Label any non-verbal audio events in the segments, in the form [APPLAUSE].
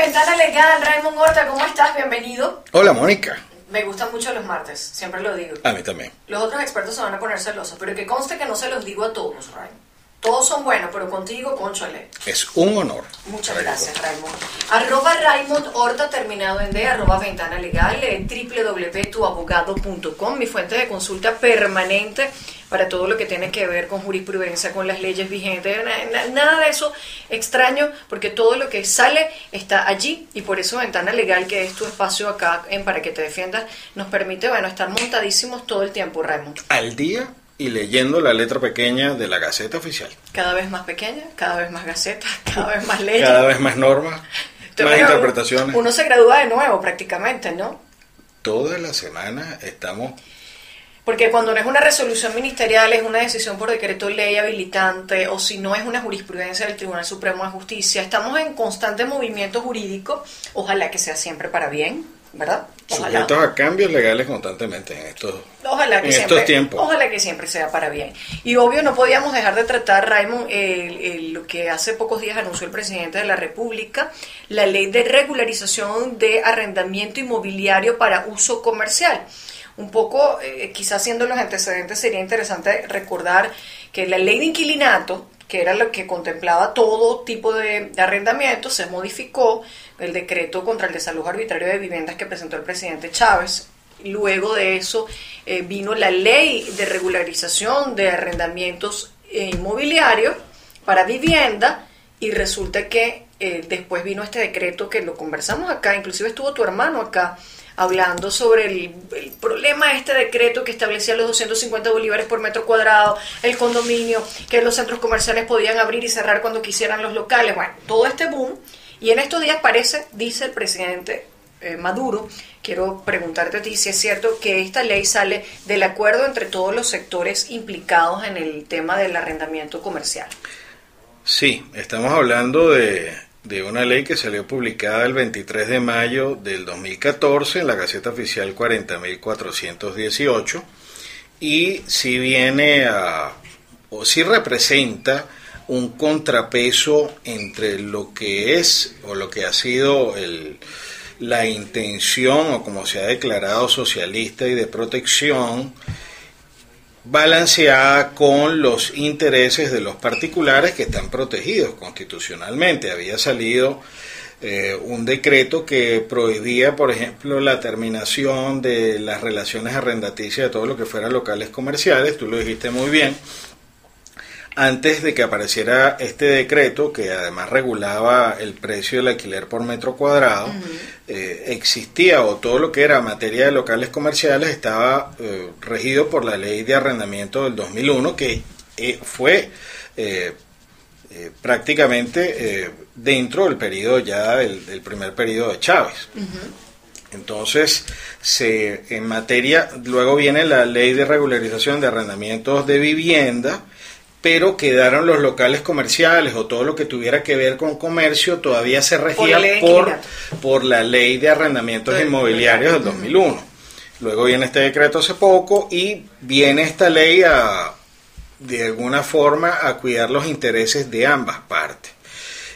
Ventana Legal, Raymond Horta, ¿cómo estás? Bienvenido. Hola, Mónica. Me gustan mucho los martes, siempre lo digo. A mí también. Los otros expertos se van a poner celosos, pero que conste que no se los digo a todos, Raymond. Todos son buenos, pero contigo, conchale. Es un honor. Muchas gracias, Raymond. Arroba Raymond Horta, terminado en D, arroba Ventana Legal, eh, www.tuabogado.com, mi fuente de consulta permanente para todo lo que tiene que ver con jurisprudencia, con las leyes vigentes, na- na- nada de eso extraño, porque todo lo que sale está allí y por eso Ventana Legal, que es tu espacio acá en Para que te defiendas, nos permite, bueno, estar montadísimos todo el tiempo, Raymond. Al día y leyendo la letra pequeña de la Gaceta Oficial. Cada vez más pequeña, cada vez más gaceta, [LAUGHS] cada vez más leyes. Cada vez más normas, más interpretaciones. Uno se gradúa de nuevo prácticamente, ¿no? Toda la semana estamos... Porque cuando no es una resolución ministerial, es una decisión por decreto ley habilitante, o si no es una jurisprudencia del Tribunal Supremo de Justicia, estamos en constante movimiento jurídico, ojalá que sea siempre para bien, ¿verdad? Ojalá. sujetos a cambios legales constantemente en estos, Ojalá que en siempre, estos tiempos. Ojalá que siempre sea para bien. Y obvio no podíamos dejar de tratar, Raymond, lo que hace pocos días anunció el presidente de la República, la ley de regularización de arrendamiento inmobiliario para uso comercial. Un poco, eh, quizás siendo los antecedentes, sería interesante recordar que la ley de inquilinato, que era lo que contemplaba todo tipo de, de arrendamiento, se modificó el decreto contra el desalojo arbitrario de viviendas que presentó el presidente Chávez Luego de eso eh, vino la ley de regularización de arrendamientos eh, inmobiliarios para vivienda y resulta que eh, después vino este decreto que lo conversamos acá, inclusive estuvo tu hermano acá hablando sobre el, el problema de este decreto que establecía los 250 bolívares por metro cuadrado, el condominio, que los centros comerciales podían abrir y cerrar cuando quisieran los locales, bueno, todo este boom. Y en estos días parece, dice el presidente eh, Maduro, quiero preguntarte a ti si es cierto que esta ley sale del acuerdo entre todos los sectores implicados en el tema del arrendamiento comercial. Sí, estamos hablando de, de una ley que salió publicada el 23 de mayo del 2014 en la Gaceta Oficial 40.418 y si viene a, o si representa un contrapeso entre lo que es o lo que ha sido el, la intención o como se ha declarado socialista y de protección balanceada con los intereses de los particulares que están protegidos constitucionalmente. Había salido eh, un decreto que prohibía, por ejemplo, la terminación de las relaciones arrendaticias de todo lo que fueran locales comerciales, tú lo dijiste muy bien, antes de que apareciera este decreto, que además regulaba el precio del alquiler por metro cuadrado, eh, existía o todo lo que era materia de locales comerciales estaba eh, regido por la ley de arrendamiento del 2001, que eh, fue eh, eh, prácticamente dentro del periodo ya del, del primer periodo de Chávez. Entonces, se, en materia, luego viene la ley de regularización de arrendamientos de vivienda, pero quedaron los locales comerciales o todo lo que tuviera que ver con comercio todavía se Por regía la por, por la ley de arrendamientos inmobiliarios del 2001. Luego viene este decreto hace poco y viene esta ley a, de alguna forma, a cuidar los intereses de ambas partes.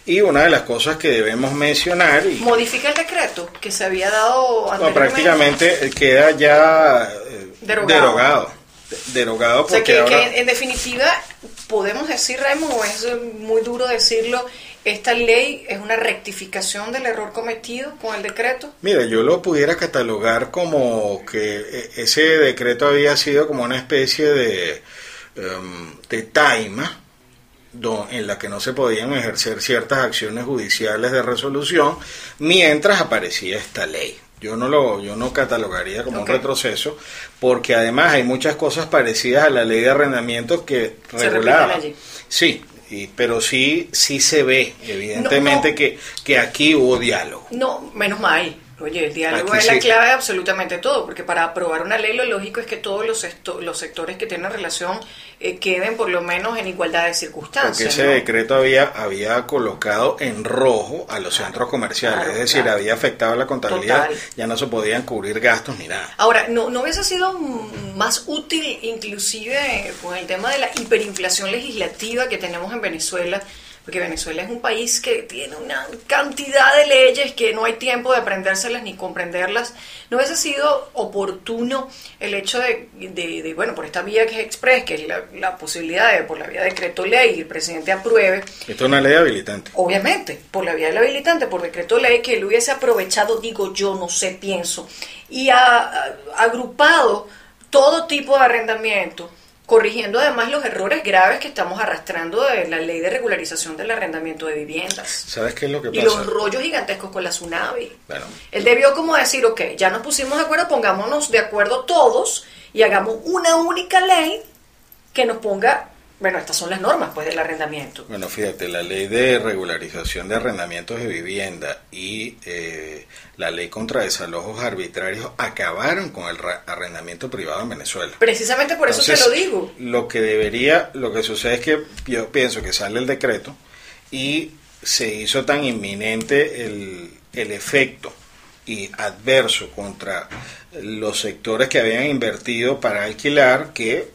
Y una de las cosas que debemos mencionar, y Modifica el decreto que se había dado no, anteriormente. prácticamente queda ya eh, Derogado. derogado. Derogado O sea, porque que, ahora... que en definitiva podemos decir, Raymond, o es muy duro decirlo, ¿Esta ley es una rectificación del error cometido con el decreto? Mira, yo lo pudiera catalogar como que eh, ese decreto había sido como una especie de, um, de taima en la que no se podían ejercer ciertas acciones judiciales de resolución mientras aparecía esta ley. Yo no lo yo no catalogaría como un retroceso porque además hay muchas cosas parecidas a la ley de arrendamiento que regulaba. Sí, y, pero sí sí se ve evidentemente Que, que aquí hubo diálogo. No, menos mal. Oye, el diálogo es la clave de absolutamente todo, porque para aprobar una ley lo lógico es que todos los, los sectores que tienen relación eh, queden por lo menos en igualdad de circunstancias. Porque ese decreto había, había colocado en rojo a los centros comerciales, es decir, había afectado la contabilidad, ya no se podían cubrir gastos ni nada. Ahora, ¿no, ¿no hubiese sido más útil inclusive con el tema de la hiperinflación legislativa que tenemos en Venezuela? Porque Venezuela es un país que tiene una cantidad de leyes que no hay tiempo de aprendérselas ni comprenderlas. ¿No hubiese sido oportuno el hecho de, bueno, por esta vía que es express, que es la, posibilidad de, por la vía de decreto ley, el presidente apruebe? Esto es una ley habilitante. Obviamente, por la vía del habilitante, por decreto ley, que él hubiese aprovechado, digo yo, no sé, pienso, y ha agrupado todo tipo de arrendamiento corrigiendo además los errores graves que estamos arrastrando de la ley de regularización del arrendamiento de viviendas. ¿Sabes qué es lo que pasa? Y los rollos gigantescos con la tsunami. Bueno. Él debió como decir, ok, ya nos pusimos de acuerdo, pongámonos de acuerdo todos y hagamos una única ley que nos ponga bueno, estas son las normas pues del arrendamiento. Bueno, fíjate, la ley de regularización de arrendamientos de vivienda y eh, la ley contra desalojos arbitrarios acabaron con el arrendamiento privado en Venezuela. Precisamente por eso te lo digo. Lo que debería, lo que sucede es que yo pienso que sale el decreto y se hizo tan inminente el, el efecto y adverso contra los sectores que habían invertido para alquilar que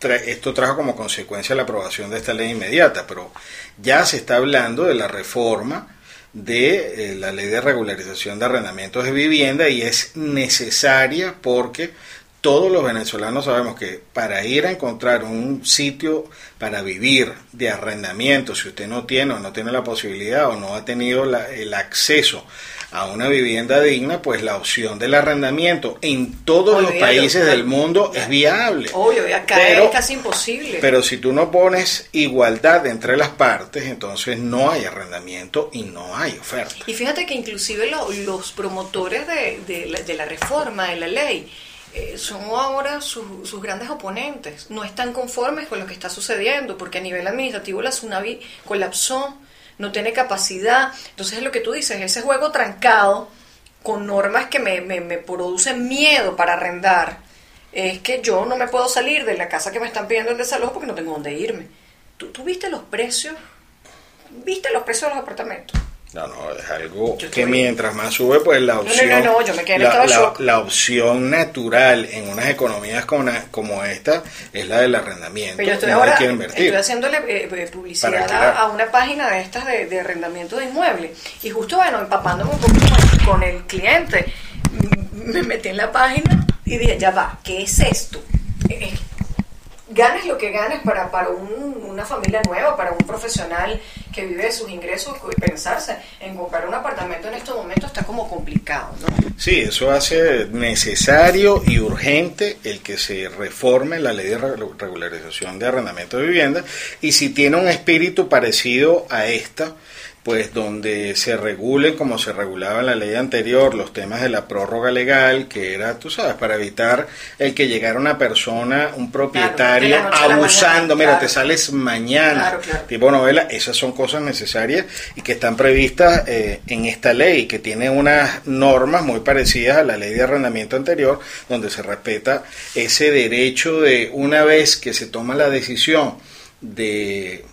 esto trajo como consecuencia la aprobación de esta ley inmediata, pero ya se está hablando de la reforma de eh, la ley de regularización de arrendamientos de vivienda y es necesaria porque todos los venezolanos sabemos que para ir a encontrar un sitio para vivir de arrendamiento, si usted no tiene o no tiene la posibilidad o no ha tenido el acceso a una vivienda digna, pues la opción del arrendamiento en todos los países del mundo es viable. Obvio, acá es casi imposible. Pero si tú no pones igualdad entre las partes, entonces no hay arrendamiento y no hay oferta. Y fíjate que inclusive los promotores de, la, reforma de la ley, eh, son ahora sus grandes oponentes. No están conformes con lo que está sucediendo, porque a nivel administrativo la tsunami colapsó no tiene capacidad. Entonces es lo que tú dices, ese juego trancado con normas que me, me, producen miedo para arrendar, es que yo no me puedo salir de la casa que me están pidiendo el desalojo porque no tengo dónde irme. ¿Tú, tú viste los precios? ¿Viste los precios de los apartamentos? No, no, es algo que mientras más sube, pues la opción, no, no, yo me quedé la, la, la, opción natural en unas economías como, como esta es la del arrendamiento. Pero yo estoy ahora estoy haciéndole eh, eh, publicidad a, una página de estas de, arrendamiento de inmuebles y justo, bueno, empapándome un poco con el cliente, me metí en la página y dije, ya va, ¿qué es esto? Eh, ganes lo que ganes para, para una familia nueva, para un profesional que vive de sus ingresos, pensarse en comprar un apartamento en estos momentos está como complicado, ¿no? Sí, eso hace necesario y urgente el que se reforme la ley de regularización de arrendamiento de vivienda y si tiene un espíritu parecido a esta, pues donde se regule como se regulaba en la ley anterior los temas de la prórroga legal, que era, tú sabes, para evitar el que llegara una persona, un propietario, abusando, mira, te sales mañana, tipo novela, esas son cosas necesarias y que están previstas eh, en esta ley, que tiene unas normas muy parecidas a la ley de arrendamiento anterior, donde se respeta ese derecho de una vez que se toma la decisión de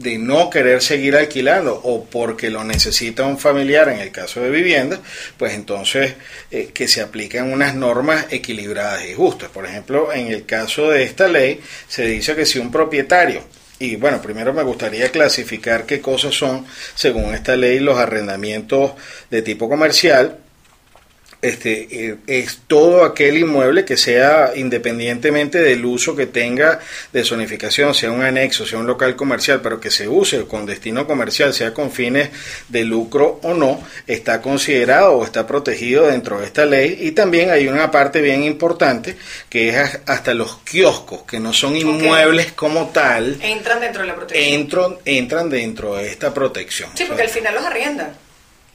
de no querer seguir alquilando o porque lo necesita un familiar en el caso de vivienda, pues entonces eh, que se apliquen unas normas equilibradas y justas. Por ejemplo, en el caso de esta ley se dice que si un propietario y bueno, primero me gustaría clasificar qué cosas son, según esta ley, los arrendamientos de tipo comercial, este, eh, es todo aquel inmueble que sea independientemente del uso que tenga de zonificación, sea un anexo, sea un local comercial, pero que se use con destino comercial, sea con fines de lucro o no, está considerado o está protegido dentro de esta ley. Y también hay una parte bien importante que es hasta los kioscos, que no son inmuebles como tal. Entran dentro de la protección. Entran, entran dentro de esta protección. Sí, porque al final los arriendan.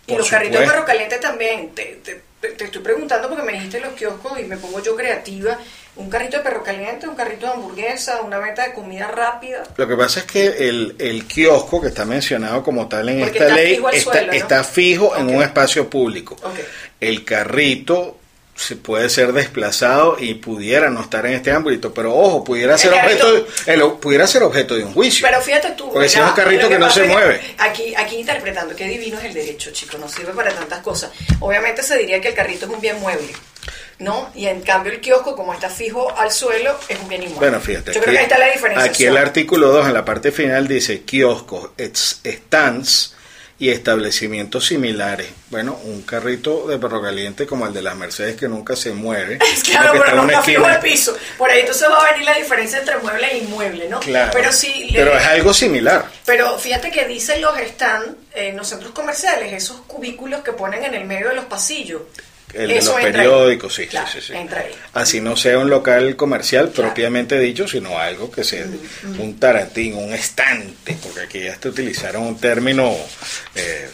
Y los carritos de perro caliente también. Te, te, estoy preguntando porque me dijiste los kioscos y me pongo yo creativa. Un carrito de perro caliente, un carrito de hamburguesa, una venta de comida rápida. Lo que pasa es que el, el kiosco que está mencionado como tal en esta ley está, está, fijo en un espacio público. El carrito se puede ser desplazado y pudiera no estar en este ámbito, pero ojo, pudiera ser objeto de, pudiera ser objeto de un juicio. Pero fíjate tú, porque si es un carrito que, no se mueve. Aquí aquí interpretando qué divino es el derecho, chico, no sirve para tantas cosas. Obviamente se diría que el carrito es un bien mueble. ¿no? Y en cambio el kiosco, como está fijo al suelo, es un bien inmueble. Bueno, fíjate. Yo creo que ahí está la diferencia. Aquí el artículo 2 en la parte final dice kioscos, stands, y establecimientos similares. Bueno, un carrito de perro caliente como el de las Mercedes que nunca se mueve. Claro, pero no fijo al piso. Por ahí entonces va a venir la diferencia entre mueble e inmueble, ¿no? Claro. Pero sí. Pero es algo similar. Pero fíjate que dicen los están en los centros comerciales, esos cubículos que ponen en el medio de los pasillos. El de los periódicos, sí, sí, sí, Así no sea un local comercial propiamente dicho, sino algo que sea un taratín, un estante, porque aquí ya te utilizaron un término eh,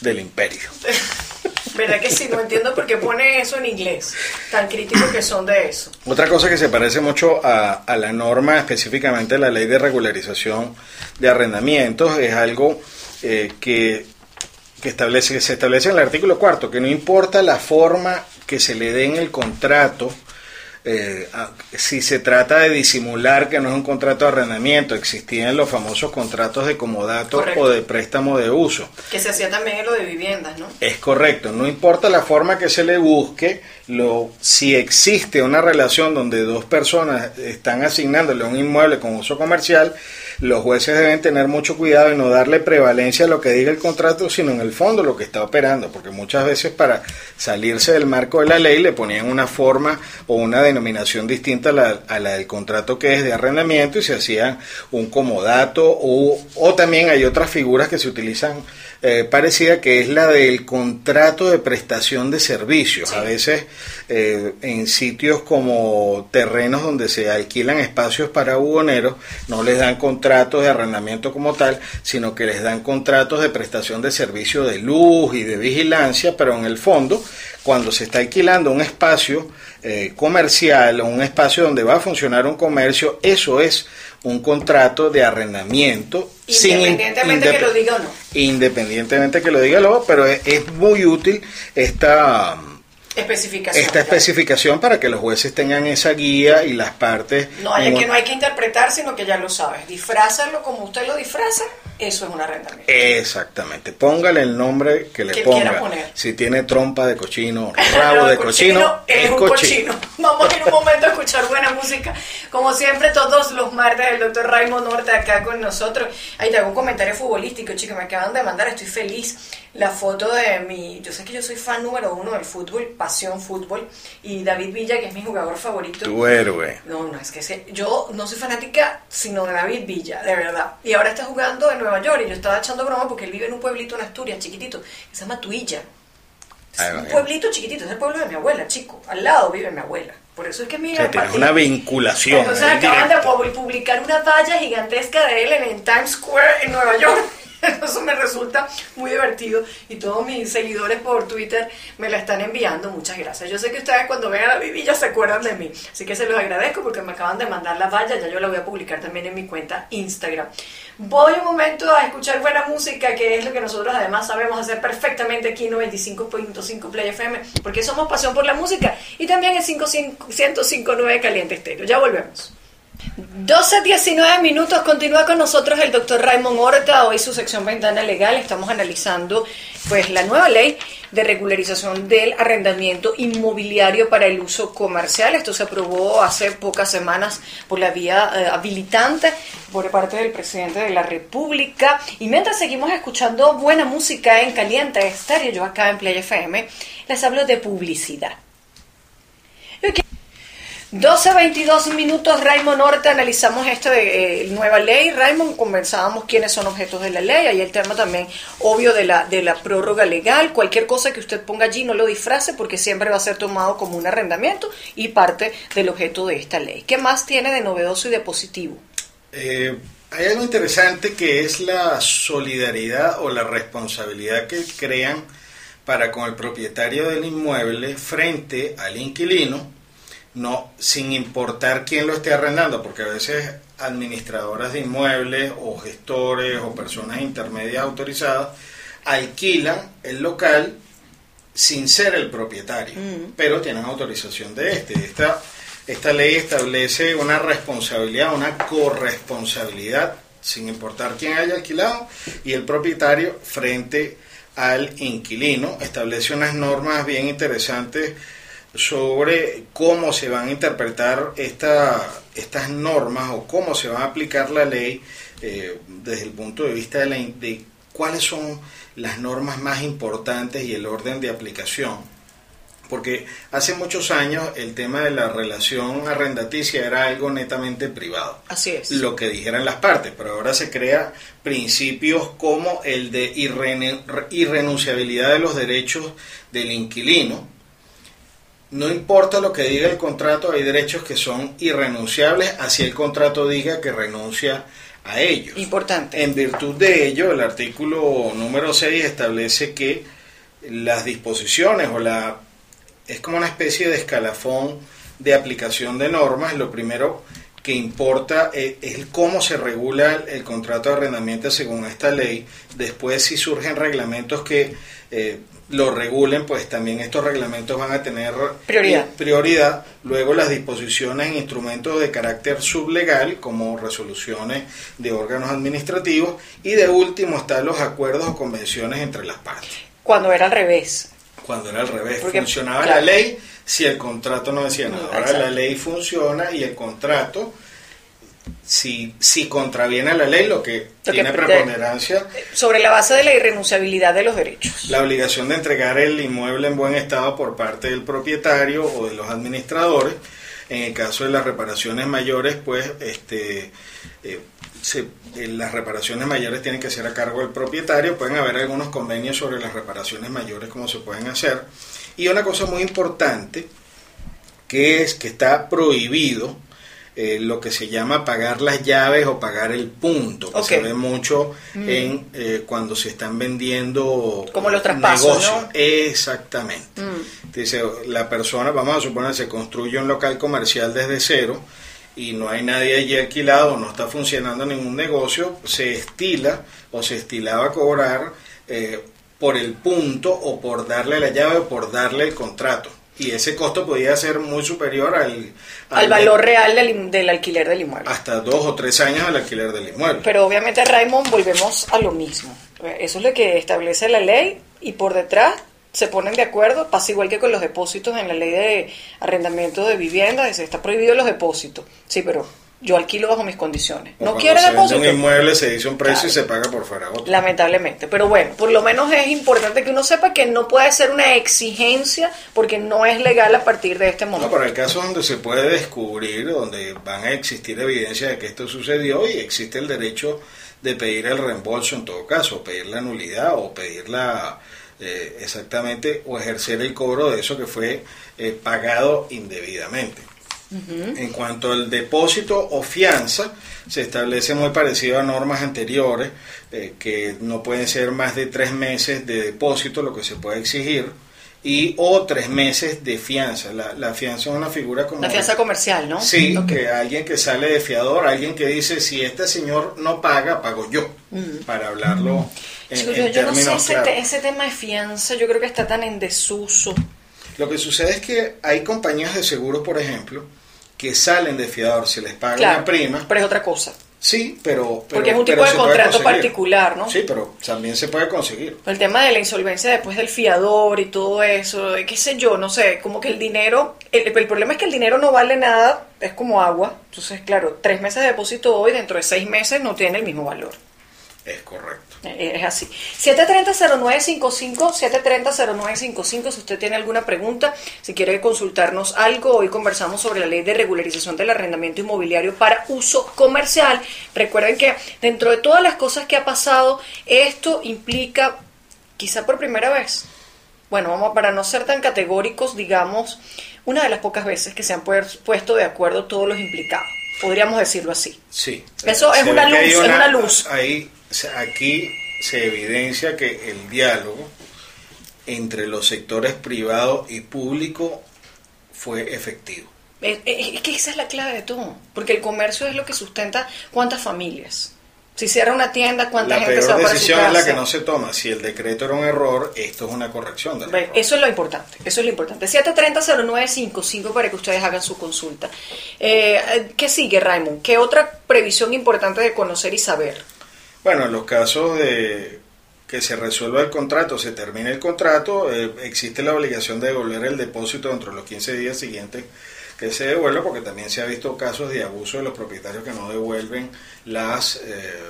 del imperio. [LAUGHS] ¿Verdad que sí? No entiendo por qué pone eso en inglés, tan críticos que son de eso. Otra cosa que se parece mucho a, a la norma, específicamente la ley de regularización de arrendamientos, es algo eh, que que, establece, se establece en el artículo cuarto, que no importa la forma que se le dé en el contrato, eh, si se trata de disimular que no es un contrato de arrendamiento, existían los famosos contratos de comodato o de préstamo de uso. Que se hacía también en lo de viviendas, ¿no? Es correcto, no importa la forma que se le busque, lo, si existe una relación donde dos personas están asignándole un inmueble con uso comercial, los jueces deben tener mucho cuidado y no darle prevalencia a lo que diga el contrato, sino en el fondo lo que está operando, porque muchas veces para salirse del marco de la ley le ponían una forma o una denominación distinta a la, del contrato que es de arrendamiento y se hacía un comodato o, o también hay otras figuras que se utilizan eh, parecida que es la del contrato de prestación de servicios. A veces eh, en sitios como terrenos donde se alquilan espacios para buhoneros, no les dan contratos de arrendamiento como tal, sino que les dan contratos de prestación de servicio de luz y de vigilancia, pero en el fondo, cuando se está alquilando un espacio eh, comercial o un espacio donde va a funcionar un comercio, eso es un contrato de arrendamiento. Independientemente que lo diga o no. Independientemente que lo diga o no, pero es, muy útil esta... Especificación, esta especificación para que los jueces tengan esa guía y las partes... No, hay que no hay que interpretar, sino que ya lo sabes. Disfrázalo como usted lo disfraza eso es un arrendamiento. Exactamente. Póngale el nombre que le ponga. Si tiene trompa de cochino, [LAUGHS] rabo de cochino, es, un cochino. Vamos a ir un momento a escuchar buena música. Como siempre, todos los martes, el doctor Raymond Norte acá con nosotros. Ahí te hago un comentario futbolístico, chicos. Me acaban de mandar, estoy feliz. La foto de mi. Yo sé que yo soy fan número uno del fútbol, pasión fútbol. Y David Villa, que es mi jugador favorito. Tu héroe. No, no, es que yo no soy fanática, sino de David Villa, de verdad. Y ahora está jugando en Nueva York y yo estaba echando broma porque él vive en un pueblito en Asturias, chiquitito, que se llama Tuilla. Es un pueblito chiquitito, es el pueblo de mi abuela, chico. Al lado vive mi abuela. Por eso es que mi o sea, una vinculación. Entonces acaban de publicar una valla gigantesca de él en Times Square en Nueva York. [LAUGHS] Eso me resulta muy divertido y todos mis seguidores por Twitter me la están enviando. Muchas gracias. Yo sé que ustedes cuando vean a la vivilla se acuerdan de mí, así que se los agradezco porque me acaban de mandar la valla. Ya yo la voy a publicar también en mi cuenta Instagram. Voy un momento a escuchar buena música, que es lo que nosotros además sabemos hacer perfectamente aquí en 95.5 Play FM, porque somos pasión por la música y también en 105.9 Caliente Estéreo. Ya volvemos. 12, 19 minutos, continúa con nosotros el doctor Raymond Horta, hoy su sección Ventana Legal, estamos analizando pues la nueva ley de regularización del arrendamiento inmobiliario para el uso comercial, esto se aprobó hace pocas semanas por la vía eh, habilitante por parte del presidente de la República, y mientras seguimos escuchando buena música en Caliente Estéreo, yo acá en Play FM, les hablo de publicidad. 12, 22 minutos, Raymond Norte, analizamos esto de eh, nueva ley. Raymond, conversábamos quiénes son objetos de la ley, ahí el tema también obvio de la, de la prórroga legal, cualquier cosa que usted ponga allí no lo disfrace porque siempre va a ser tomado como un arrendamiento y parte del objeto de esta ley. ¿Qué más tiene de novedoso y de positivo? Eh, hay algo interesante que es la solidaridad o la responsabilidad que crean para con el propietario del inmueble frente al inquilino no sin importar quién lo esté arrendando, porque a veces administradoras de inmuebles o gestores o personas intermedias autorizadas alquilan el local sin ser el propietario, mm. pero tienen autorización de este. Esta, esta ley establece una responsabilidad, una corresponsabilidad, sin importar quién haya alquilado, y el propietario frente al inquilino. Establece unas normas bien interesantes sobre cómo se van a interpretar esta, estas normas o cómo se va a aplicar la ley eh, desde el punto de vista de, la, de cuáles son las normas más importantes y el orden de aplicación. Porque hace muchos años el tema de la relación arrendaticia era algo netamente privado. Así es. Lo que dijeran las partes, pero ahora se crea principios como el de irrenunciabilidad de los derechos del inquilino, no importa lo que diga el contrato, hay derechos que son irrenunciables, así el contrato diga que renuncia a ellos. Importante. En virtud de ello, el artículo número 6 establece que las disposiciones o la es como una especie de escalafón de aplicación de normas. Lo primero que importa es, cómo se regula el contrato de arrendamiento según esta ley. Después, si surgen reglamentos que eh, lo regulen, pues también estos reglamentos van a tener prioridad. prioridad. Luego las disposiciones en instrumentos de carácter sublegal, como resoluciones de órganos administrativos, y de último están los acuerdos o convenciones entre las partes. Cuando era al revés. Cuando era al revés, funcionaba la ley si el contrato no decía nada. Ahora la ley funciona y el contrato si, si contraviene la ley, lo que tiene preponderancia. Sobre la base de la irrenunciabilidad de los derechos. La obligación de entregar el inmueble en buen estado por parte del propietario o de los administradores. En el caso de las reparaciones mayores, pues este, eh, eh, las reparaciones mayores tienen que ser a cargo del propietario. Pueden haber algunos convenios sobre las reparaciones mayores, cómo se pueden hacer. Y una cosa muy importante, que es que está prohibido eh, lo que se llama pagar las llaves o pagar el punto, que se ve mucho mm. en eh, cuando se están vendiendo como los traspasos, Exactamente. Mm. Dice, la persona, vamos a suponer, se construye un local comercial desde cero y no hay nadie allí alquilado, no está funcionando ningún negocio, se estila o se estilaba cobrar eh, por el punto o por darle la llave o por darle el contrato y ese costo podía ser muy superior al, al, valor real del, del, alquiler del inmueble. Hasta dos o tres años al alquiler del inmueble. Pero obviamente, Raymond, volvemos a lo mismo. Eso es lo que establece la ley y por detrás se ponen de acuerdo, pasa igual que con los depósitos en la ley de arrendamiento de vivienda, se está prohibido los depósitos. Sí, pero yo alquilo bajo mis condiciones. no quiere se depósito. un inmueble, se dice un precio y se paga por fuera otro. Lamentablemente. Pero bueno, por lo menos es importante que uno sepa que no puede ser una exigencia porque no es legal a partir de este momento. No, pero el caso donde se puede descubrir, donde van a existir evidencia de que esto sucedió y existe el derecho de pedir el reembolso en todo caso, pedir la nulidad o pedir la. Eh, exactamente o ejercer el cobro de eso que fue eh, pagado indebidamente. En cuanto al depósito o fianza, se establece muy parecido a normas anteriores, eh, que no pueden ser más de tres meses de depósito, lo que se puede exigir, y o tres meses de fianza. La, fianza es una figura como... La fianza comercial, ¿no? Sí, que alguien que sale de fiador, alguien que dice, si este señor no paga, pago yo, para hablarlo en, yo, no sé, ese, ese tema de fianza, yo creo que está tan en desuso. Lo que sucede es que hay compañías de seguros, por ejemplo, que salen de fiador se les paga Claro, una prima, pero es otra cosa. sí, pero... pero- Porque es un tipo de contrato particular, ¿no? Sí, pero también se puede conseguir. El tema de la insolvencia después del fiador y todo eso, de qué sé yo, no sé, como que el dinero, el, el problema es que el dinero no vale nada, es como agua. Entonces, claro, tres meses de depósito hoy, dentro de seis meses no tiene el mismo valor. Es correcto. Eh, Es así. 730-0955, 730-0955, si usted tiene alguna pregunta, si quiere consultarnos algo, hoy conversamos sobre la ley de regularización del arrendamiento inmobiliario para uso comercial. Recuerden que dentro de todas las cosas que ha pasado, esto implica, quizá por primera vez, bueno, vamos para no ser tan categóricos, digamos, una de las pocas veces que se han puesto de acuerdo todos los implicados. Podríamos decirlo así. Sí. Eso es una luz, es una luz. Ahí, aquí se evidencia que el diálogo entre los sectores privado y público fue efectivo. Es, que esa es la clave de todo, porque el comercio es lo que sustenta cuántas familias. Si cierra una tienda, cuánta La gente se va para su decisión casa. es la que no se toma. Si el decreto era un error, esto es una corrección del error. Eso es lo importante, eso es lo importante. 730-0955 para que ustedes hagan su consulta. Eh, ¿Qué sigue, Raymond? ¿Qué otra previsión importante de conocer y saber? Bueno, en los casos de que se resuelva el contrato, se termine el contrato, eh, existe la obligación de devolver el depósito dentro de los 15 días siguientes que se devuelva, porque también se ha visto casos de abuso de los propietarios que no devuelven las, eh,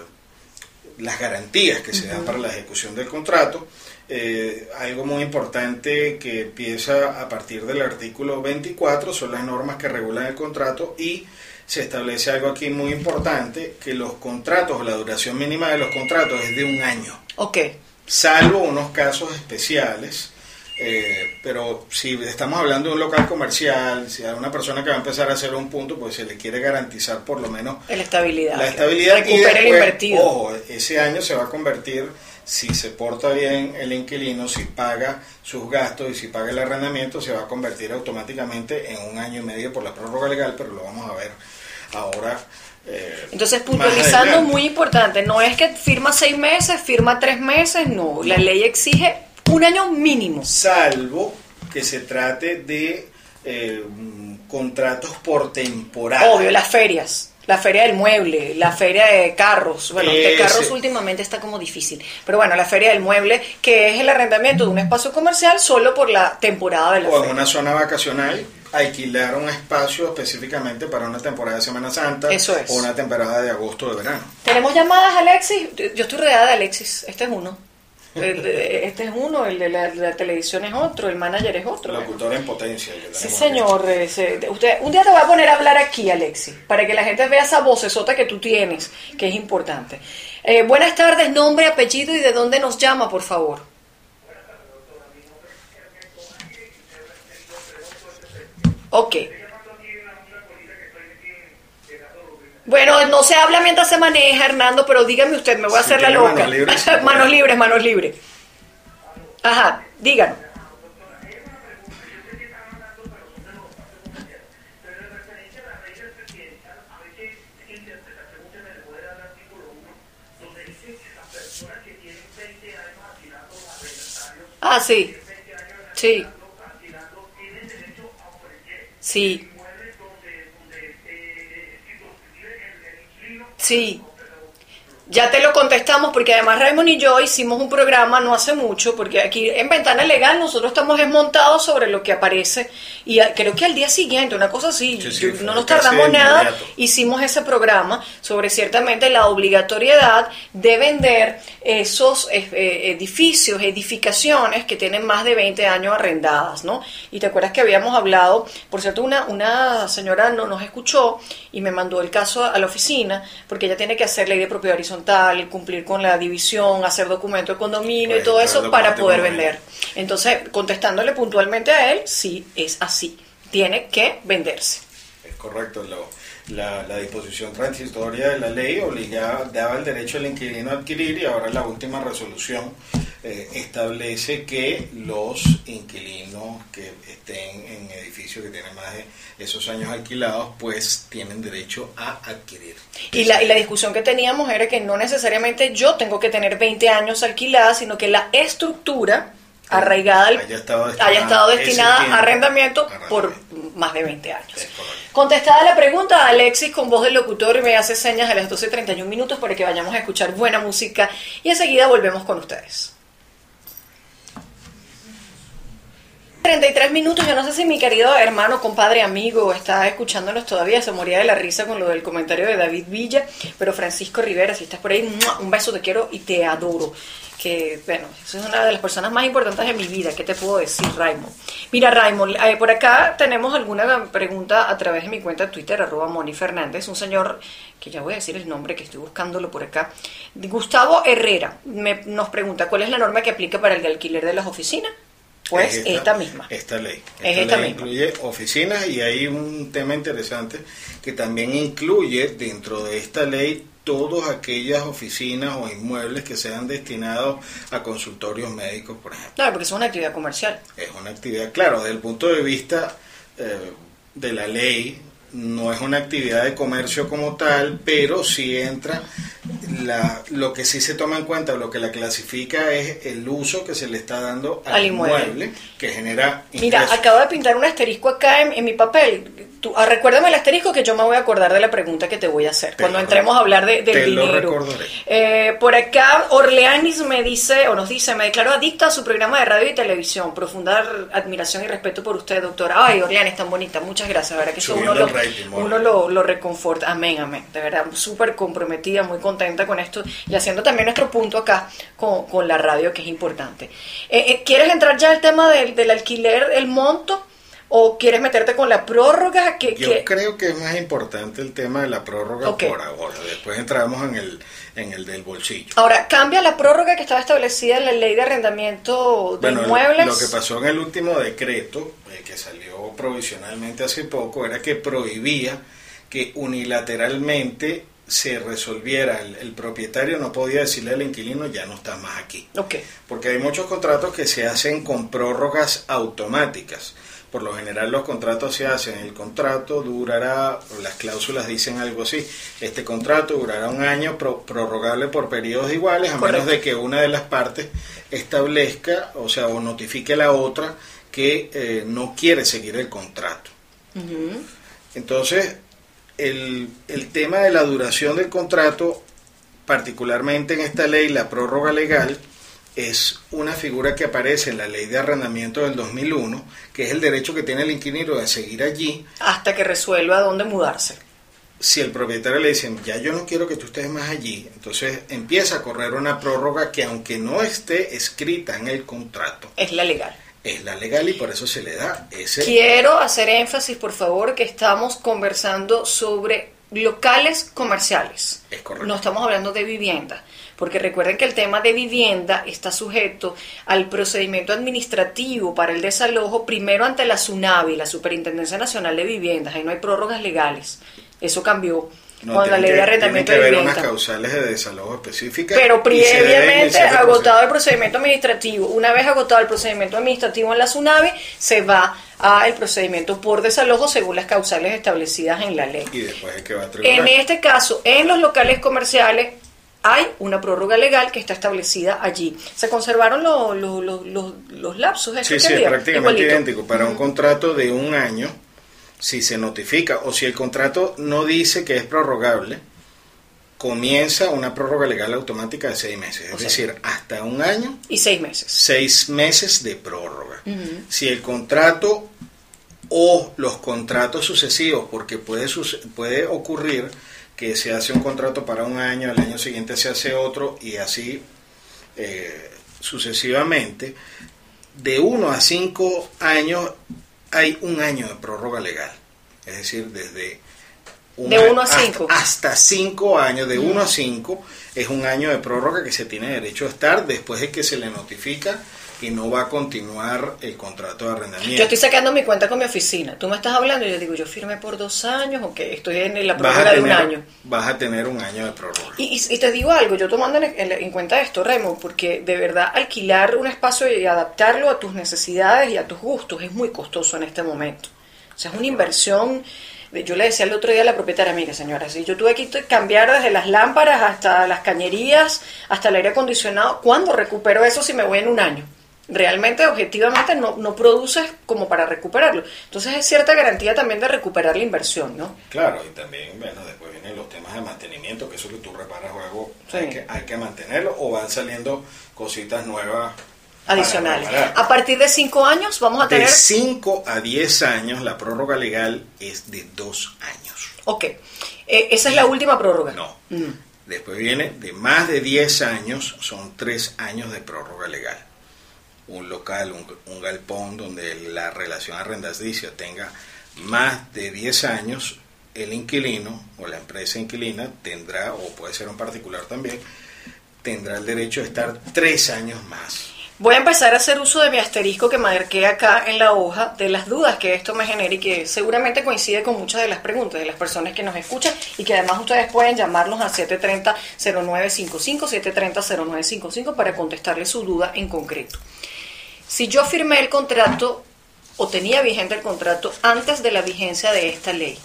las garantías que se dan para la ejecución del contrato. Eh, algo muy importante que empieza a partir del artículo 24 son las normas que regulan el contrato y se establece algo aquí muy importante, que los contratos, la duración mínima de los contratos es de un año, Ok, salvo unos casos especiales. eh, pero si estamos hablando de un local comercial, si hay una persona que va a empezar a hacer un punto, pues se le quiere garantizar por lo menos la estabilidad. la estabilidad y Recupera el después, invertido. ojo, ese año se va a convertir si se porta bien el inquilino, si paga sus gastos y si paga el arrendamiento, se va a convertir automáticamente en un año y medio por la prórroga legal, pero lo vamos a ver ahora. eh, Entonces, puntualizando, muy importante, no es que firma seis meses, firma tres meses, no, la ley exige un año mínimo. Salvo que se trate de eh, mm, contratos por temporada. Obvio, las ferias. La feria del mueble, la feria de carros. Bueno, de carros últimamente está como difícil. Pero bueno, la feria del mueble, que es el arrendamiento de un espacio comercial solo por la temporada de la o en feria. una zona vacacional alquilar un espacio específicamente para una temporada de Semana Santa Eso es. o una temporada de agosto o de verano. ¿Tenemos llamadas, Alexis? Yo estoy rodeada de Alexis. Este es uno. Este es uno, el de la, televisión es otro, el manager es otro. Locutor en potencia. Sí, señor. se- usted, un día te voy a poner a hablar aquí, Alexis, para que la gente vea esa vocesota que tú tienes, que es importante. Eh, buenas tardes, nombre, apellido y de dónde nos llama, por favor. Ok. Bueno, no se habla mientras se maneja, Hernando, pero dígame usted, me voy a hacer la loca. manos libres, [LAUGHS] manos libres, manos libres. Ajá, díganos. Ah, sí. Sí. Sí. Sí. Ya te lo contestamos porque además Raymond y yo hicimos un programa no hace mucho, porque aquí en Ventana Legal nosotros estamos desmontados sobre lo que aparece y creo que al día siguiente, una cosa así, Sí, sí, no nos tardamos nada, inmediato. hicimos ese programa sobre ciertamente la obligatoriedad de vender esos eh, eh, edificios, edificaciones que tienen más de 20 años arrendadas, ¿no? Y te acuerdas que habíamos hablado, por cierto, una, una señora no nos escuchó y me mandó el caso a la oficina porque ella tiene que hacer ley de propiedad horizontal, cumplir con la división, hacer documento de condominio y todo eso para poder vender. Entonces, contestándole puntualmente a él, sí, es así. Tiene que venderse. Es correcto. lo- la, disposición transitoria de la ley obligaba, daba el derecho al inquilino a adquirir y ahora la última resolución eh, establece que los inquilinos que estén en edificios que tienen más de esos años alquilados pues tienen derecho a adquirir. Y la, y la discusión que teníamos era que no necesariamente yo tengo que tener 20 años alquilada, sino que la estructura arraigada, al- haya estado destinada, haya estado ese destinada tiempo a arrendamiento por más de 20 años. Contestada la pregunta, Alexis con voz del locutor me hace señas a las 12.31 minutos para que vayamos a escuchar buena música y enseguida volvemos con ustedes. 33 minutos, yo no sé si mi querido hermano, compadre, amigo está escuchándonos todavía, se moría de la risa con lo del comentario de David Villa, pero Francisco Rivera, si estás por ahí, un beso, te quiero y te adoro. Que, bueno, eso es una de las personas más importantes de mi vida, ¿qué te puedo decir, Raymond? Mira, Raymond, eh, por acá tenemos alguna pregunta a través de mi cuenta de Twitter, arroba Moni Fernández, un señor, que ya voy a decir el nombre, que estoy buscándolo por acá, Gustavo Herrera, me- nos pregunta, ¿cuál es la norma que aplica para el alquiler de las oficinas? Pues Es esta, misma. Esta ley. Es esta ley misma. incluye oficinas y hay un tema interesante que también incluye dentro de esta ley todas aquellas oficinas o inmuebles que sean destinados a consultorios médicos, por ejemplo. Claro, porque es una actividad comercial. Es una actividad, claro, desde el punto de vista eh, de la ley, no es una actividad de comercio como tal, pero sí entra, la, lo que sí se toma en cuenta, lo que la clasifica es el uso que se le está dando al, Al inmueble. inmueble, que genera Mira, ingresos. acabo de pintar un asterisco acá en, en mi papel. Tú, ah, recuérdame el asterisco que yo me voy a acordar de la pregunta que te voy a hacer Te cuando entremos a hablar de, del te dinero. Eh, por acá, Orleanis me dice, o nos dice, me declaro adicta a su programa de radio y televisión. Profunda admiración y respeto por usted, doctora. Ay, Orleanis, tan bonita. Muchas gracias. Verdad que eso lo, rating, uno lo, lo reconforta. Amén, amén. De verdad, súper comprometida, muy contenta con esto y haciendo también nuestro punto acá con, con la radio, que es importante. Eh, eh, ¿Quieres entrar ya al tema del, del alquiler, el monto? ¿O quieres meterte con la prórroga? Que, Yo que- creo que es más importante el tema de la prórroga por ahora. Después entramos en el, en el del bolsillo. Ahora, cambia la prórroga que estaba establecida en la ley de arrendamiento de Bueno, inmuebles. lo que pasó en el último decreto, eh, que salió provisionalmente hace poco, era que prohibía que unilateralmente se resolviera. El, el propietario no podía decirle al inquilino, ya no estás más aquí. Porque hay muchos contratos que se hacen con prórrogas automáticas. Por lo general los contratos se hacen, el contrato durará, las cláusulas dicen algo así, este contrato durará un año pro- prorrogable por periodos iguales, a Correcto. menos de que una de las partes establezca, o sea, o notifique a la otra que eh, no quiere seguir el contrato. Entonces, el, el tema de la duración del contrato, particularmente en esta ley, la prórroga legal, es una figura que aparece en la ley de arrendamiento del 2001, que es el derecho que tiene el inquilino de seguir allí. Hasta que resuelva dónde mudarse. Si el propietario le dice, ya yo no quiero que tú estés más allí, entonces empieza a correr una prórroga que aunque no esté escrita en el contrato, Es la legal. Es la legal y por eso se le da ese... Quiero hacer énfasis, por favor, que estamos conversando sobre locales comerciales. Es correcto. No estamos hablando de vivienda. Porque recuerden que el tema de vivienda está sujeto al procedimiento administrativo para el desalojo, primero ante la SUNAVI, la Superintendencia Nacional de Viviendas. Ahí no hay prórrogas legales. Eso cambió No, la ley que- de arrendamiento tienen de que haber unas causales de desalojo específicas. Pero previamente agotado el procedimiento administrativo, una vez agotado el procedimiento administrativo en la SUNAVI, se va al procedimiento por desalojo según las causales establecidas en la ley. Y después es que va a En tribunal. este caso, en los locales comerciales hay una prórroga legal que está establecida allí. Se conservaron lo- lo- lo- los- los lapsos. ¿eso Sí, sí, es prácticamente idéntico. Para un contrato de un año, si se notifica o si el contrato no dice que es prorrogable, comienza una prórroga legal automática de seis meses. Es O sea, decir, hasta un año, Y seis meses. seis meses de prórroga. Si el contrato o los contratos sucesivos, porque puede, puede ocurrir que se hace un contrato para un año, al año siguiente se hace otro y así eh, sucesivamente, de uno a cinco años hay un año de prórroga legal. Es decir, desde un De uno a hasta- cinco. Hasta, cinco años, de uno a cinco es un año de prórroga que se tiene derecho a estar después de que se le notifica que no va a continuar el contrato de arrendamiento. Yo estoy sacando mi cuenta con mi oficina. Tú me estás hablando y yo digo, yo firmé por dos años o que estoy en la prórroga de un año. vas a tener un año de prórroga. Y, y- y te digo algo, yo tomando en, en- en cuenta esto, Remo, porque de verdad alquilar un espacio y adaptarlo a tus necesidades y a tus gustos es muy costoso en este momento. O sea, es una inversión. Yo le decía el otro día a la propietaria, mire señora, si yo tuve que cambiar desde las lámparas hasta las cañerías, hasta el aire acondicionado, ¿cuándo recupero eso si me voy en un año? Realmente, objetivamente, no, no produces como para recuperarlo. Entonces es cierta garantía también de recuperar la inversión, ¿no? Claro, y también, bueno, después vienen los temas de mantenimiento, que eso que tú reparas luego Sí. hay, que, hay que mantenerlo, o van saliendo cositas nuevas. Adicionales. A partir de cinco años vamos a De tener... 5 a 10 años, la prórroga legal es de 2 años. Ok, Eh, esa es la última prórroga. No. Mm. Después viene de más de 10 años, son 3 años de prórroga legal. Un local, un, galpón donde la relación arrendaticia tenga más de 10 años, el inquilino o la empresa inquilina tendrá, o puede ser un particular también, tendrá el derecho de estar 3 años más. Voy a empezar a hacer uso de mi asterisco que marqué acá en la hoja de las dudas que esto me genera y que seguramente coincide con muchas de las preguntas de las personas que nos escuchan y que además ustedes pueden llamarnos al 730-0955, 730-0955 para contestarle su duda en concreto. Si yo firmé el contrato o tenía vigente el contrato antes de la vigencia de esta ley,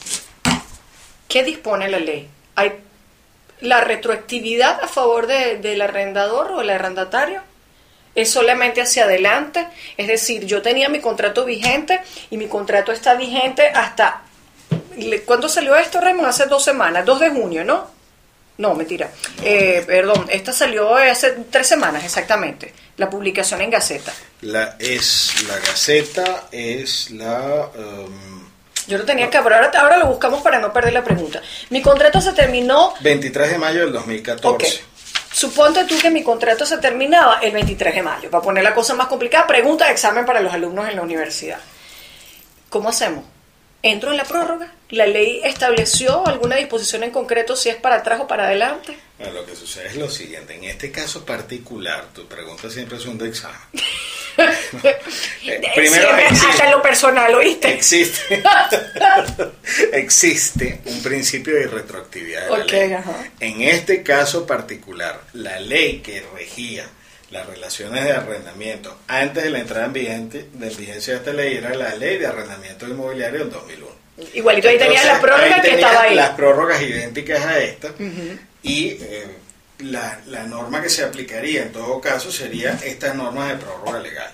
¿qué dispone la ley? ¿Hay la retroactividad a favor de- del arrendador o el arrendatario? es solamente hacia adelante, es decir, yo tenía mi contrato vigente y mi contrato está vigente hasta... ¿Cuándo salió esto, Raymond? Hace dos semanas, 2 de junio, ¿no? No, mentira. Eh, perdón, esta salió hace tres semanas exactamente, la publicación en Gaceta. La, es la Gaceta, es la... um, Yo lo tenía que ahora, ahora lo buscamos para no perder la pregunta. Mi contrato se terminó 23 de mayo del 2014. Ok. Suponte tú que mi contrato se terminaba el 23 de mayo. Para poner la cosa más complicada, pregunta de examen para los alumnos en la universidad. ¿Cómo hacemos? ¿Entro en la prórroga? ¿La ley estableció alguna disposición en concreto si es para atrás o para adelante? Bueno, lo que sucede es lo siguiente, en este caso particular, tu pregunta siempre es un de examen. [LAUGHS] Eh, primero Siempre existe, hasta lo personal, ¿oíste? existe, [LAUGHS] existe un principio de retroactividad de la Ok, ley. ajá. En este caso particular, la ley que regía las relaciones de arrendamiento antes de la entrada en, vigente, de vigencia de esta ley era la ley de arrendamiento inmobiliario del 2001. Igualito ahí tenía la Entonces, prórroga ahí que estaba ahí. Las prórrogas idénticas a esta. Y eh, la, la norma que se aplicaría en todo caso sería estas normas de prórroga legal.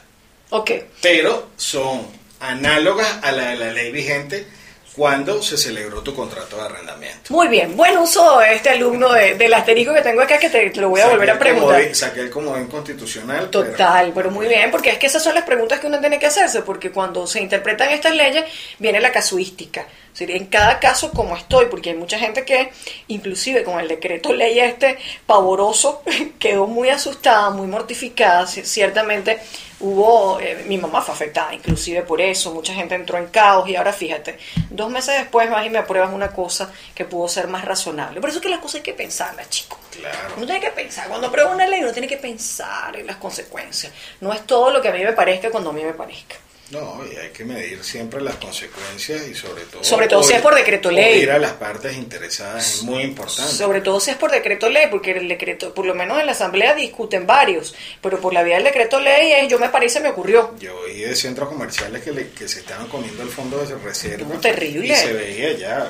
Ok. Pero son análogas a la de la ley vigente cuando se celebró tu contrato de arrendamiento. Muy bien. Buen uso este alumno de- del asterisco que tengo acá que te, te lo voy a volver a preguntar. comodín- Saqué el comodín constitucional. pero- Total, pero muy bien, porque es que esas son las preguntas que uno tiene que hacerse, porque cuando se interpretan estas leyes viene la casuística. Decir, en cada caso como estoy, porque hay mucha gente que, inclusive con el decreto ley este pavoroso, [LAUGHS] quedó muy asustada, muy mortificada. Ciertamente hubo, eh, mi mamá fue afectada inclusive por eso, mucha gente entró en caos y ahora fíjate, dos meses después vas y me apruebas una cosa que pudo ser más razonable. Por eso es que las cosas hay que pensarlas, chicos. Claro. Uno tiene que pensar, cuando aprueba una ley uno tiene que pensar en las consecuencias. No es todo lo que a mí me parezca cuando a mí me parezca. No, y hay que medir siempre las consecuencias y sobre todo... Sobre todo si es por decreto ley. Ir a las partes interesadas es muy importante. Sobre todo si es por decreto ley, porque el decreto, por lo menos en la asamblea discuten varios, pero por la vía del decreto ley es yo me parece me ocurrió. Yo oí de centros comerciales que, le- que se estaban comiendo el fondo de reserva. No, terrible. Y se veía ya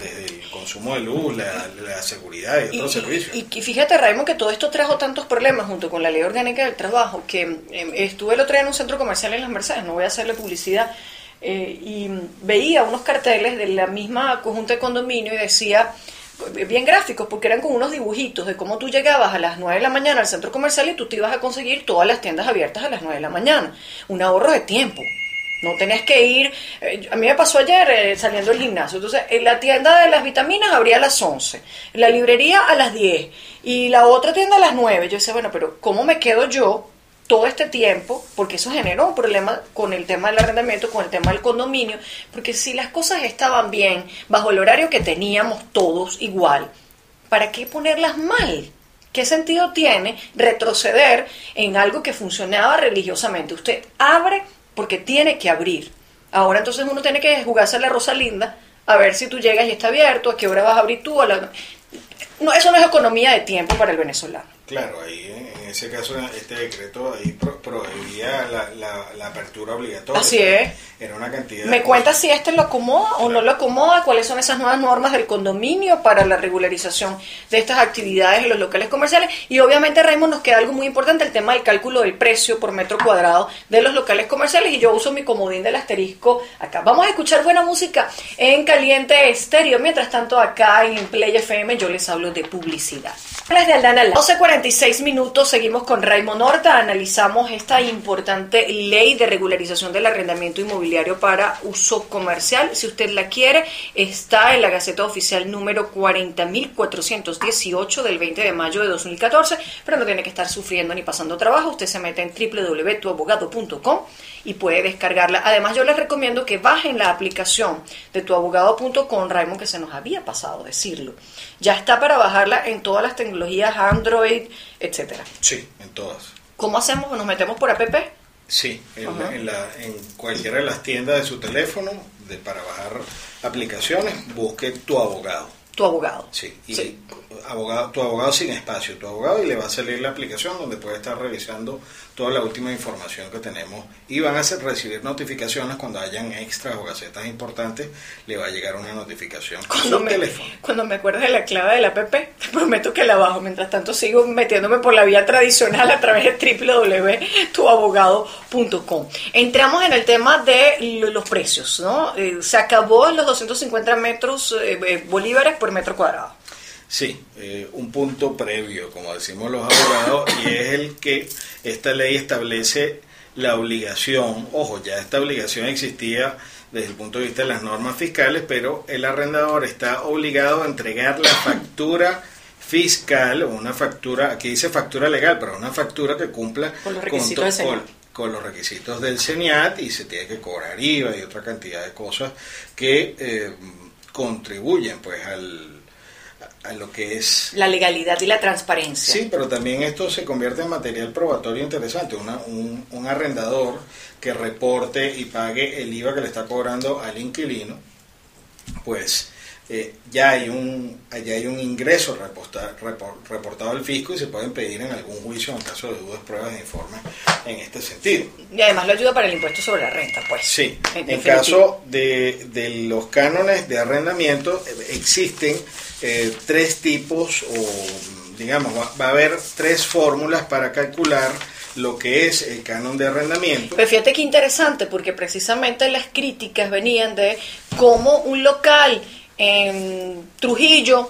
desde el consumo de luz, la, la seguridad y Y, otros servicios. y- y fíjate, Raymond, que todo esto trajo tantos problemas junto con la ley orgánica del trabajo, que eh, estuve el otro día en un centro comercial en Las Mercedes, no voy a hacerle publicidad, eh, y veía unos carteles de la misma conjunta de condominio y decía, eh, bien gráficos, porque eran con unos dibujitos de cómo tú llegabas a las 9 de la mañana al centro comercial y tú te ibas a conseguir todas las tiendas abiertas a las 9 de la mañana. Un ahorro de tiempo. No tenías que ir. eh, a mí me pasó ayer saliendo del gimnasio. Entonces, en la tienda de las vitaminas abría a las 11, la librería a las 10 y la otra tienda a las 9. Yo decía, bueno, pero ¿cómo me quedo yo todo este tiempo? Porque eso generó un problema con el tema del arrendamiento, con el tema del condominio. Porque si las cosas estaban bien, bajo el horario que teníamos todos igual, ¿para qué ponerlas mal? ¿Qué sentido tiene retroceder en algo que funcionaba religiosamente? Usted abre porque tiene que abrir. Ahora entonces uno tiene que jugarse a la Rosalinda a ver si tú llegas y está abierto, a qué hora vas a abrir tú. A la... No, eso no es economía de tiempo para el venezolano. Claro, ahí en ese caso este decreto ahí pro- prohibía la, la, la apertura obligatoria. Así es. Era una cantidad ¿Me cuenta si este lo acomoda o no lo acomoda? ¿Cuáles son esas nuevas normas del condominio para la regularización de estas actividades en los locales comerciales? Y obviamente, Raymond, nos queda algo muy importante, el tema del cálculo del precio por metro cuadrado de los locales comerciales. Y yo uso mi comodín del asterisco acá. Vamos a escuchar buena música en Caliente Estéreo. Mientras tanto, acá en Play FM yo les hablo de publicidad. Las de Aldana Lara. 12.46 minutos, seguimos con Raymond Horta, analizamos esta importante ley de regularización del arrendamiento inmobiliario para uso comercial. Si usted la quiere, está en la Gaceta Oficial número 40.418 del 20 de mayo de 2014, pero no tiene que estar sufriendo ni pasando trabajo. Usted se mete en www.tuabogado.com y puede descargarla. Además, yo les recomiendo que bajen la aplicación de tuabogado.com, Raymond, que se nos había pasado decirlo. Ya está para bajarla en todas las tecnologías Android, etcétera. Sí, en todas. ¿Cómo hacemos? ¿Nos metemos por app? Sí, en, Ajá. en la, en cualquiera de las tiendas de su teléfono, de, para bajar aplicaciones, busque tu abogado. Tu abogado. Sí, y Sí. abogado, tu abogado sin espacio, tu abogado, y le va a salir la aplicación donde puede estar revisando toda la última información que tenemos y van a recibir notificaciones cuando hayan extras o gacetas importantes, le va a llegar una notificación Cuando me, teléfono. cuando me acuerdes de la clave de la app, te prometo que la bajo. Mientras tanto, sigo metiéndome por la vía tradicional a través de www.tuabogado.com. Entramos en el tema de lo- los precios, ¿no? Eh, se acabó en los 250 metros eh, eh, bolívares por metro cuadrado. Sí, eh, un punto previo, como decimos los abogados, y es el que esta ley establece la obligación, ojo, ya esta obligación existía desde el punto de vista de las normas fiscales, pero el arrendador está obligado a entregar la factura fiscal o una factura, aquí dice factura legal, pero una factura que cumpla Con los requisitos del con- con los requisitos del CENIAT y se tiene que cobrar IVA y otra cantidad de cosas que eh, contribuyen pues al a lo que es La legalidad y la transparencia. Sí, pero también esto se convierte en material probatorio interesante. Una- un, un arrendador que reporte y pague el IVA que le está cobrando al inquilino, pues eh, ya hay un ya hay un ingreso reposta- repor- reportado al fisco y se pueden pedir en algún juicio en caso de dudas, pruebas e informes en este sentido. Y además lo ayuda para el impuesto sobre la renta, pues. Sí, en, caso de, de los cánones de arrendamiento eh, existen eh, tres tipos o digamos va, va a haber tres fórmulas para calcular lo que es el canon de arrendamiento. Pero fíjate qué interesante, porque precisamente las críticas venían de cómo un local en Trujillo,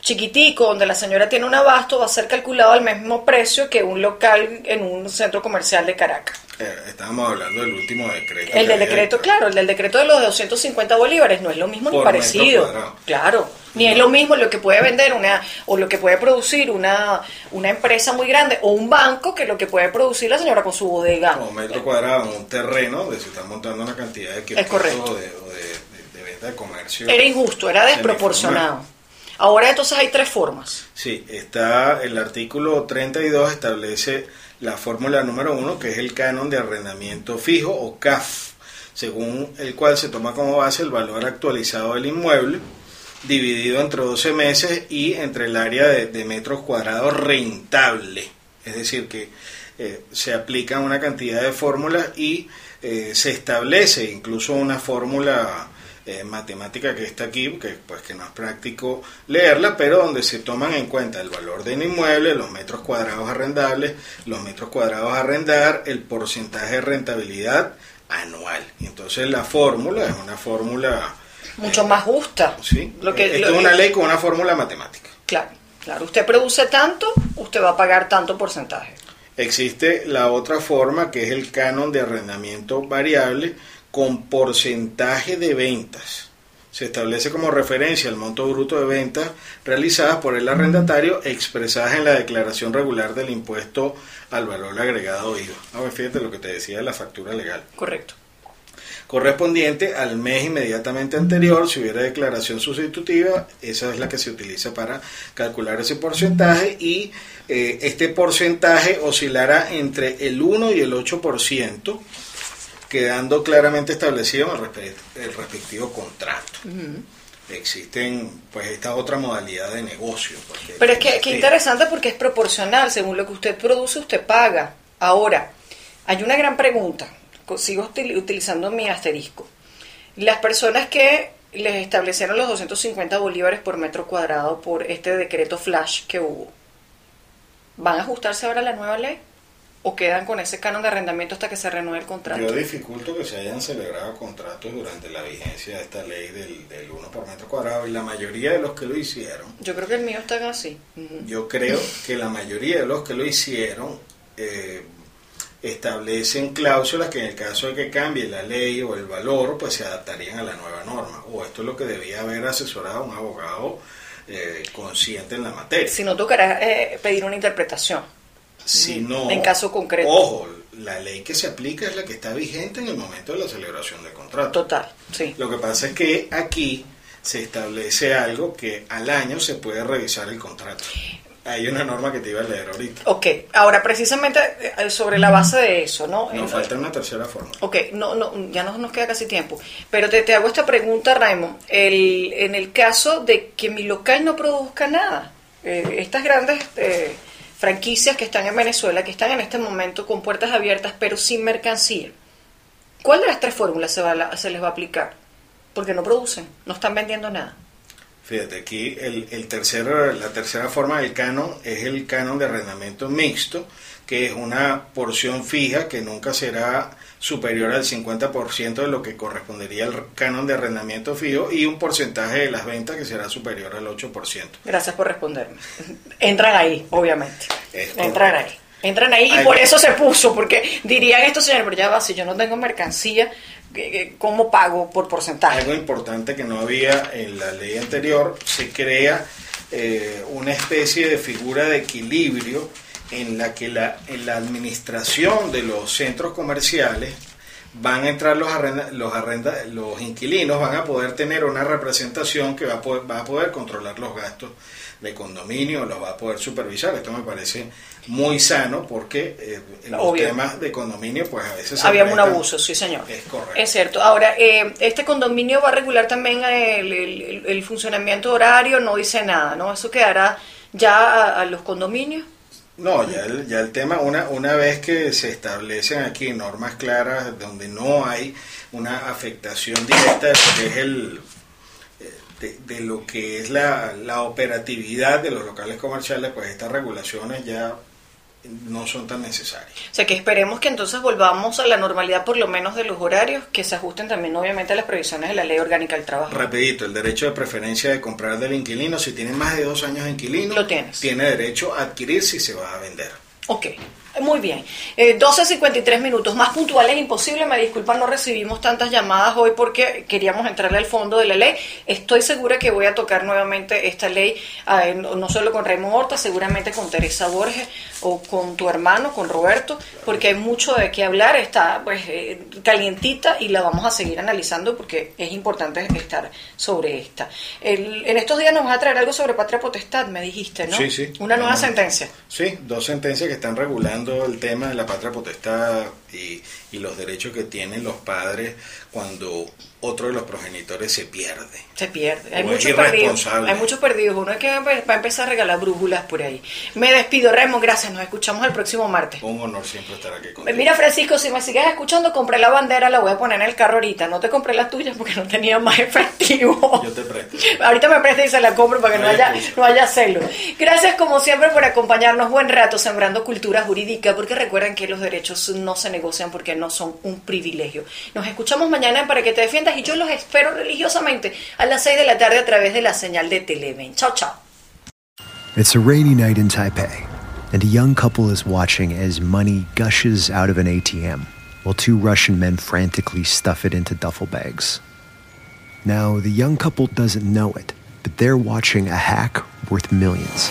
chiquitico, donde la señora tiene un abasto, va a ser calculado al mismo precio que un local en un centro comercial de Caracas. Eh, estábamos hablando del último decreto. El que del decreto, claro, el del decreto de los 250 bolívares no es lo mismo ni Por parecido. metro cuadrado. Claro, ni es lo mismo lo que puede vender una o lo que puede producir una, una empresa muy grande o un banco que lo que puede producir la señora con su bodega. O metro cuadrado un terreno donde se está montando una cantidad de kioscos correcto. o de, o de- de- comercio. Era injusto, era desproporcionado. Ahora entonces hay tres formas. Sí, está el artículo 32 establece la fórmula número uno, que es el canon de arrendamiento fijo o CAF, según el cual se toma como base el valor actualizado del inmueble, dividido entre 12 meses y entre el área de, de metros cuadrados rentable. Es decir, que eh, se aplica una cantidad de fórmulas y eh, se establece incluso una fórmula eh, matemática que está aquí, que pues que no es práctico leerla, pero donde se toman en cuenta el valor del inmueble, los metros cuadrados arrendables, los metros cuadrados a arrendar, el porcentaje de rentabilidad anual. Entonces la fórmula es una fórmula Mucho más justa. sí, Lo que, esto lo- es una ley con una fórmula matemática. Claro, claro. Usted produce tanto, usted va a pagar tanto porcentaje. Existe la otra forma que es el canon de arrendamiento variable con porcentaje de ventas. Se establece como referencia el monto bruto de ventas realizadas por el arrendatario expresadas en la declaración regular del impuesto al valor agregado IVA. A ver, fíjate lo que te decía de la factura legal. Correcto. Correspondiente al mes inmediatamente anterior, si hubiera declaración sustitutiva, esa es la que se utiliza para calcular ese porcentaje y eh, este porcentaje oscilará entre el 1 y el 8%, quedando claramente establecido en el, respe- el respectivo contrato. existen pues esta otra modalidad de negocio. porque- Pero es que qué interesante porque es proporcional, según lo que usted produce, usted paga. Ahora, hay una gran pregunta, sigo util- utilizando mi asterisco. Las personas que les establecieron los 250 bolívares por metro cuadrado por este decreto flash que hubo, ¿van a ajustarse ahora a la nueva ley? ¿O quedan con ese canon de arrendamiento hasta que se renueve el contrato? Yo dificulto que se hayan celebrado contratos durante la vigencia de esta ley del, del 1 por metro cuadrado y la mayoría de los que lo hicieron, Yo creo que el mío está así. Yo creo que la mayoría de los que lo hicieron eh, establecen cláusulas que en el caso de que cambie la ley o el valor, pues se adaptarían a la nueva norma. O esto es lo que debía haber asesorado un abogado eh, consciente en la materia. Si no tocará eh, pedir una interpretación. Si no, En caso concreto. Ojo, la ley que se aplica es la que está vigente en el momento de la celebración del contrato. Total, sí. Lo que pasa es que aquí se establece algo que al año se puede revisar el contrato. Hay una norma que te iba a leer ahorita. Ok, ahora precisamente eh, sobre la base de eso, ¿no? Nos falta una tercera forma. Ok, no, no, ya no nos queda casi tiempo. Pero te, te hago esta pregunta, Raymond. El, en el caso de que mi local no produzca nada, eh, estas grandes eh, franquicias que están en Venezuela, que están en este momento con puertas abiertas pero sin mercancía, ¿cuál de las tres fórmulas se, va la- se les va a aplicar? Porque no producen, no están vendiendo nada. Fíjate, aquí el, el tercero, la tercera forma del canon es el canon de arrendamiento mixto, que es una porción fija que nunca será superior al 50% de lo que correspondería al canon de arrendamiento fijo y un porcentaje de las ventas que será superior al 8%. Gracias por responderme. Entran ahí, obviamente. Entran ahí. Entran ahí y por eso se puso, porque dirían estos señores, pero ya va, si yo no tengo mercancía, ¿qué- qué- ¿cómo pago por porcentaje? Algo importante que no había en la ley anterior, se crea eh, una especie de figura de equilibrio en la que la, en la administración de los centros comerciales van a entrar los, arrenda, los, arrenda, los inquilinos, van a poder tener una representación que va a poder, va a poder controlar los gastos de condominio, los va a poder supervisar. Esto me parece muy sano porque eh, en los Obvio. temas de condominio pues a veces Había un abuso, sí señor. Es correcto. Es cierto. Ahora, eh, este condominio va a regular también el, el- el funcionamiento horario, no dice nada, ¿no? Eso quedará ya a, a los condominios. No, ya el, ya el tema, una, una vez que se establecen aquí normas claras donde no hay una afectación directa de lo que es el de, de lo que es la, la operatividad de los locales comerciales, pues estas regulaciones ya no son tan necesarias. O sea que esperemos que entonces volvamos a la normalidad por lo menos de los horarios, que se ajusten también obviamente a las previsiones de la ley orgánica del trabajo. Rapidito, el derecho de preferencia de comprar del inquilino, si tiene más de dos años de inquilino, Lo tienes. tiene derecho a adquirir si se va a vender. Ok, muy bien. Eh, 12.53 minutos, más puntuales imposible. Me disculpan, no recibimos tantas llamadas hoy porque queríamos entrarle al fondo de la ley. Estoy segura que voy a tocar nuevamente esta ley, eh, no solo con Raymond Horta, seguramente con Teresa Borges o con tu hermano, con Roberto, porque hay mucho de qué hablar. Está pues eh, calientita y la vamos a seguir analizando porque es importante estar sobre esta. El- en estos días nos vas a traer algo sobre patria potestad, me dijiste, ¿no? Sí, sí. Una nueva sentencia. Sí, dos sentencias que están regulando el tema de la patria potestad y, y los derechos que tienen los padres cuando otro de los progenitores se pierde. Se pierde. Hay muchos perdidos. Hay muchos perdidos. Uno es que va a empezar a regalar brújulas por ahí. Me despido, Remo. Gracias. Nos escuchamos el próximo martes. Un honor siempre estar aquí contigo. Mira, Francisco, si me sigues escuchando, compré la bandera, la voy a poner en el carro ahorita. No te compré la tuya porque no tenía más efectivo. Yo te presto. [LAUGHS] Ahorita me presta y se la compro para que no No hay haya, no haya celo. Gracias como siempre por acompañarnos buen rato sembrando cultura jurídica, porque recuerden que los derechos no se negocian porque no son un privilegio. Nos escuchamos mañana para que te defiendas y yo los espero religiosamente a las 6 de la tarde a través de la señal de Televen. Chao, chao. It's a rainy night in Taipei, and a young couple is watching as money gushes out of an ATM, while two Russian men frantically stuff it into duffel bags. Now, the young couple doesn't know it, but they're watching a hack worth millions.